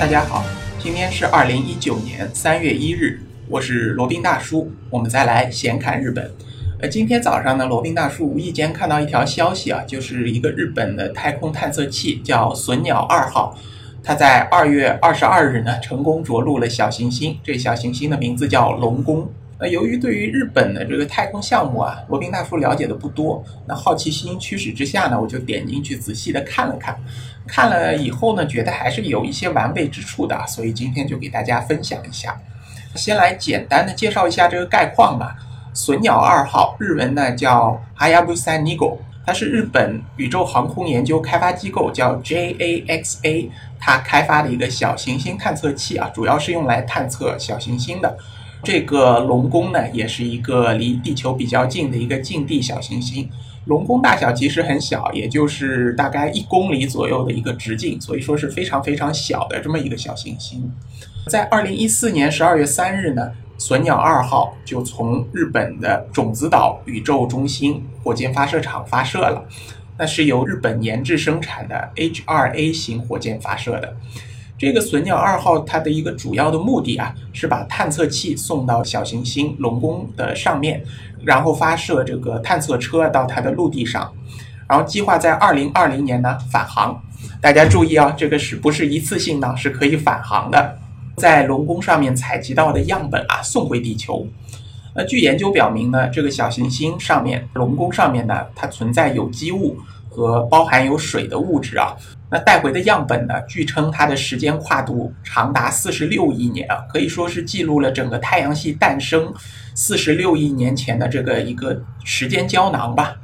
大家好，今天是二零一九年三月一日，我是罗宾大叔，我们再来闲侃日本。呃，今天早上呢，罗宾大叔无意间看到一条消息啊，就是一个日本的太空探测器叫隼鸟二号，它在二月二十二日呢成功着陆了小行星，这小行星的名字叫龙宫。那由于对于日本的这个太空项目啊，罗宾大叔了解的不多，那好奇心驱使之下呢，我就点进去仔细的看了看，看了以后呢，觉得还是有一些完备之处的，所以今天就给大家分享一下。先来简单的介绍一下这个概况吧。隼鸟二号，日文呢叫 Hayabusa Nigo，它是日本宇宙航空研究开发机构叫 JAXA，它开发的一个小行星探测器啊，主要是用来探测小行星的。这个龙宫呢，也是一个离地球比较近的一个近地小行星。龙宫大小其实很小，也就是大概一公里左右的一个直径，所以说是非常非常小的这么一个小行星。在二零一四年十二月三日呢，隼鸟二号就从日本的种子岛宇宙中心火箭发射场发射了，那是由日本研制生产的 H2A 型火箭发射的。这个隼鸟二号，它的一个主要的目的啊，是把探测器送到小行星龙宫的上面，然后发射这个探测车到它的陆地上，然后计划在二零二零年呢返航。大家注意啊，这个是不是一次性呢？是可以返航的，在龙宫上面采集到的样本啊送回地球。那据研究表明呢，这个小行星上面龙宫上面呢，它存在有机物和包含有水的物质啊。那带回的样本呢？据称它的时间跨度长达四十六亿年啊，可以说是记录了整个太阳系诞生四十六亿年前的这个一个时间胶囊吧。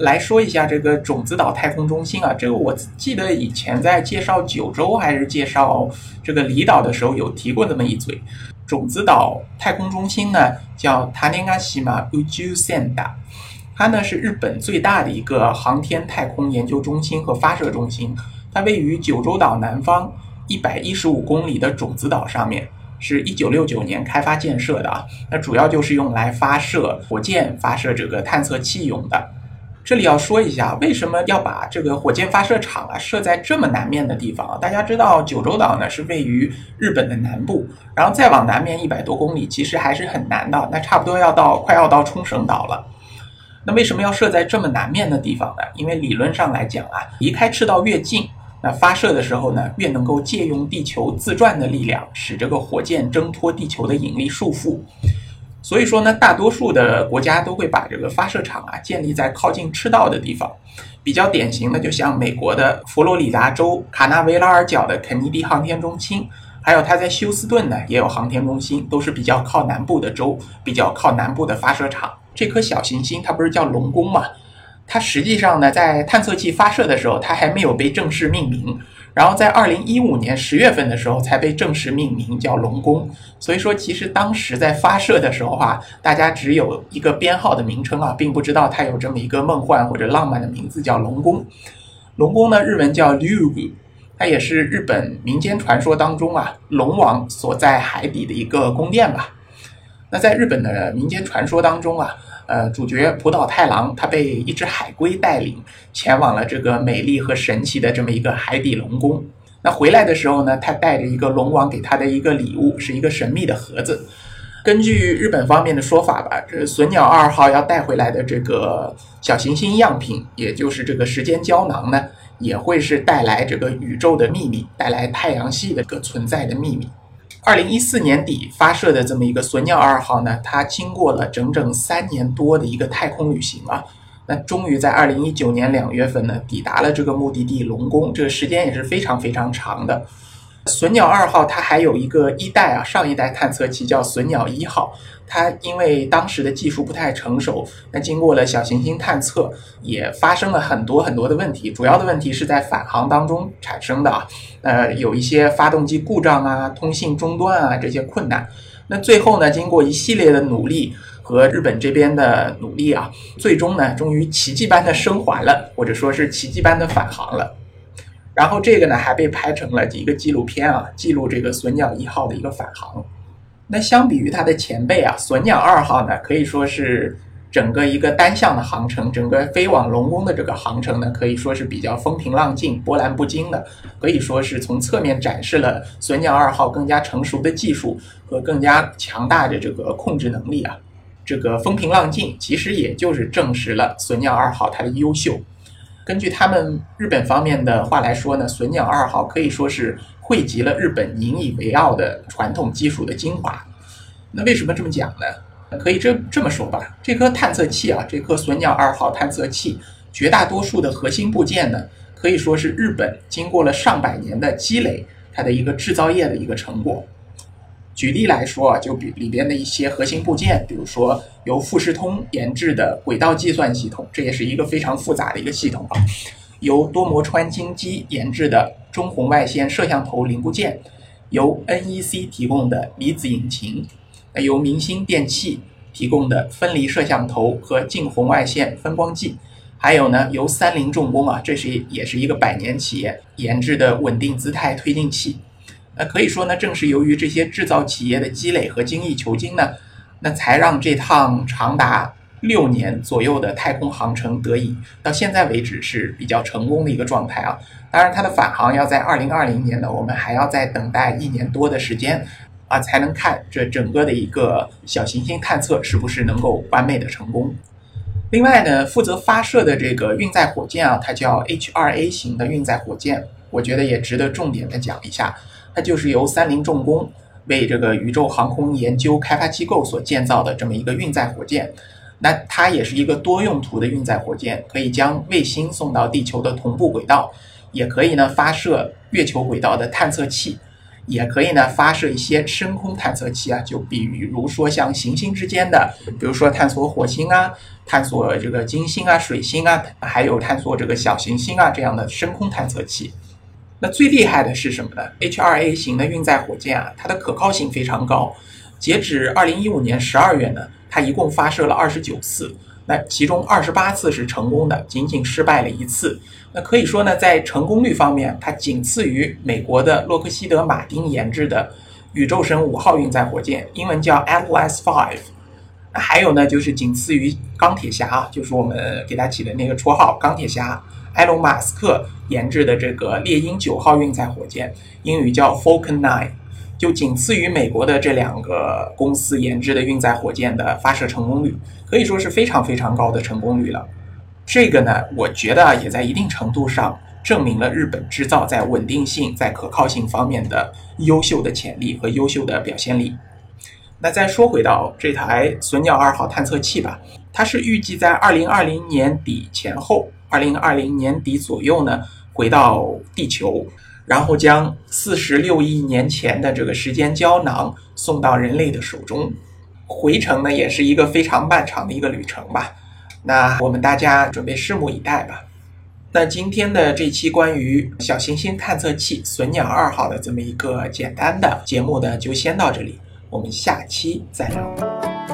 来说一下这个种子岛太空中心啊，这个我记得以前在介绍九州还是介绍这个离岛的时候有提过那么一嘴。种子岛太空中心呢叫 Tanegashima Uju Center，它呢是日本最大的一个航天太空研究中心和发射中心。它位于九州岛南方一百一十五公里的种子岛上面，是一九六九年开发建设的啊。那主要就是用来发射火箭、发射这个探测器用的。这里要说一下，为什么要把这个火箭发射场啊设在这么南面的地方啊？大家知道九州岛呢是位于日本的南部，然后再往南面一百多公里，其实还是很难的。那差不多要到快要到冲绳岛了。那为什么要设在这么南面的地方呢？因为理论上来讲啊，离开赤道越近。那发射的时候呢，越能够借用地球自转的力量，使这个火箭挣脱地球的引力束缚。所以说呢，大多数的国家都会把这个发射场啊建立在靠近赤道的地方。比较典型的，就像美国的佛罗里达州卡纳维拉尔角的肯尼迪航天中心，还有它在休斯顿呢也有航天中心，都是比较靠南部的州，比较靠南部的发射场。这颗小行星它不是叫龙宫嘛？它实际上呢，在探测器发射的时候，它还没有被正式命名。然后在二零一五年十月份的时候，才被正式命名叫龙宫。所以说，其实当时在发射的时候啊，大家只有一个编号的名称啊，并不知道它有这么一个梦幻或者浪漫的名字叫龙宫。龙宫呢，日文叫 Lug，它也是日本民间传说当中啊，龙王所在海底的一个宫殿吧。那在日本的民间传说当中啊。呃，主角浦岛太郎他被一只海龟带领前往了这个美丽和神奇的这么一个海底龙宫。那回来的时候呢，他带着一个龙王给他的一个礼物，是一个神秘的盒子。根据日本方面的说法吧，这隼鸟二号要带回来的这个小行星样品，也就是这个时间胶囊呢，也会是带来这个宇宙的秘密，带来太阳系的个存在的秘密。二零一四年底发射的这么一个隼鸟二号呢，它经过了整整三年多的一个太空旅行啊，那终于在二零一九年两月份呢，抵达了这个目的地龙宫，这个时间也是非常非常长的。隼鸟二号它还有一个一代啊，上一代探测器叫隼鸟一号，它因为当时的技术不太成熟，那经过了小行星探测，也发生了很多很多的问题，主要的问题是在返航当中产生的啊，呃，有一些发动机故障啊，通信中断啊这些困难，那最后呢，经过一系列的努力和日本这边的努力啊，最终呢，终于奇迹般的生还了，或者说是奇迹般的返航了。然后这个呢还被拍成了一个纪录片啊，记录这个隼鸟一号的一个返航。那相比于它的前辈啊，隼鸟二号呢可以说是整个一个单向的航程，整个飞往龙宫的这个航程呢，可以说是比较风平浪静、波澜不惊的，可以说是从侧面展示了隼鸟二号更加成熟的技术和更加强大的这个控制能力啊。这个风平浪静，其实也就是证实了隼鸟二号它的优秀。根据他们日本方面的话来说呢，隼鸟二号可以说是汇集了日本引以为傲的传统技术的精华。那为什么这么讲呢？可以这这么说吧，这颗探测器啊，这颗隼鸟二号探测器，绝大多数的核心部件呢，可以说是日本经过了上百年的积累，它的一个制造业的一个成果。举例来说啊，就比里边的一些核心部件，比如说由富士通研制的轨道计算系统，这也是一个非常复杂的一个系统啊；由多摩川金基研制的中红外线摄像头零部件，由 NEC 提供的离子引擎。由明星电器提供的分离摄像头和近红外线分光计，还有呢，由三菱重工啊，这是也是一个百年企业研制的稳定姿态推进器。那可以说呢，正是由于这些制造企业的积累和精益求精呢，那才让这趟长达六年左右的太空航程得以到现在为止是比较成功的一个状态啊。当然，它的返航要在二零二零年呢，我们还要再等待一年多的时间。啊，才能看这整个的一个小行星探测是不是能够完美的成功。另外呢，负责发射的这个运载火箭啊，它叫 H2A 型的运载火箭，我觉得也值得重点的讲一下。它就是由三菱重工为这个宇宙航空研究开发机构所建造的这么一个运载火箭。那它也是一个多用途的运载火箭，可以将卫星送到地球的同步轨道，也可以呢发射月球轨道的探测器。也可以呢，发射一些深空探测器啊，就比如说像行星之间的，比如说探索火星啊，探索这个金星啊、水星啊，还有探索这个小行星啊这样的深空探测器。那最厉害的是什么呢？H2A 型的运载火箭啊，它的可靠性非常高。截止2015年12月呢，它一共发射了29次。那其中二十八次是成功的，仅仅失败了一次。那可以说呢，在成功率方面，它仅次于美国的洛克希德马丁研制的宇宙神五号运载火箭，英文叫 Atlas Five。还有呢，就是仅次于钢铁侠，就是我们给他起的那个绰号“钢铁侠”，埃隆·马斯克研制的这个猎鹰九号运载火箭，英语叫 Falcon Nine。就仅次于美国的这两个公司研制的运载火箭的发射成功率，可以说是非常非常高的成功率了。这个呢，我觉得也在一定程度上证明了日本制造在稳定性、在可靠性方面的优秀的潜力和优秀的表现力。那再说回到这台隼鸟二号探测器吧，它是预计在二零二零年底前后，二零二零年底左右呢回到地球。然后将四十六亿年前的这个时间胶囊送到人类的手中，回程呢也是一个非常漫长的一个旅程吧。那我们大家准备拭目以待吧。那今天的这期关于小行星探测器隼鸟二号的这么一个简单的节目呢，就先到这里，我们下期再聊。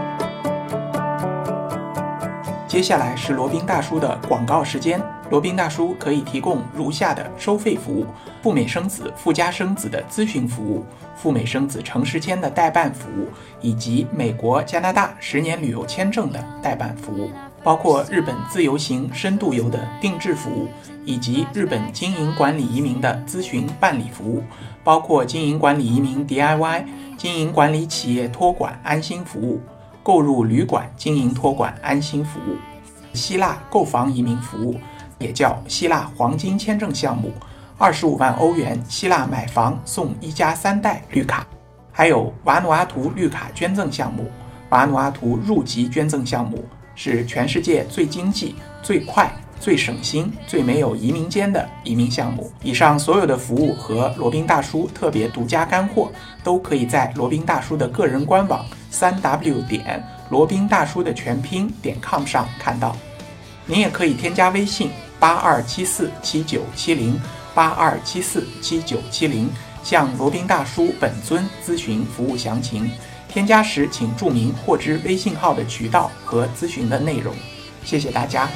接下来是罗宾大叔的广告时间。罗宾大叔可以提供如下的收费服务：赴美生子、附加生子的咨询服务，赴美生子城市签的代办服务，以及美国、加拿大十年旅游签证的代办服务，包括日本自由行、深度游的定制服务，以及日本经营管理移民的咨询办理服务，包括经营管理移民 DIY、经营管理企业托管安心服务、购入旅馆经营托管安心服务、希腊购房移民服务。也叫希腊黄金签证项目，二十五万欧元，希腊买房送一家三代绿卡，还有瓦努阿图绿卡捐赠项目，瓦努阿图入籍捐赠项目是全世界最经济、最快、最省心、最没有移民间的移民项目。以上所有的服务和罗宾大叔特别独家干货，都可以在罗宾大叔的个人官网三 w 点罗宾大叔的全拼点 com 上看到。您也可以添加微信。八二七四七九七零，八二七四七九七零，向罗宾大叔本尊咨询服务详情。添加时请注明获知微信号的渠道和咨询的内容。谢谢大家。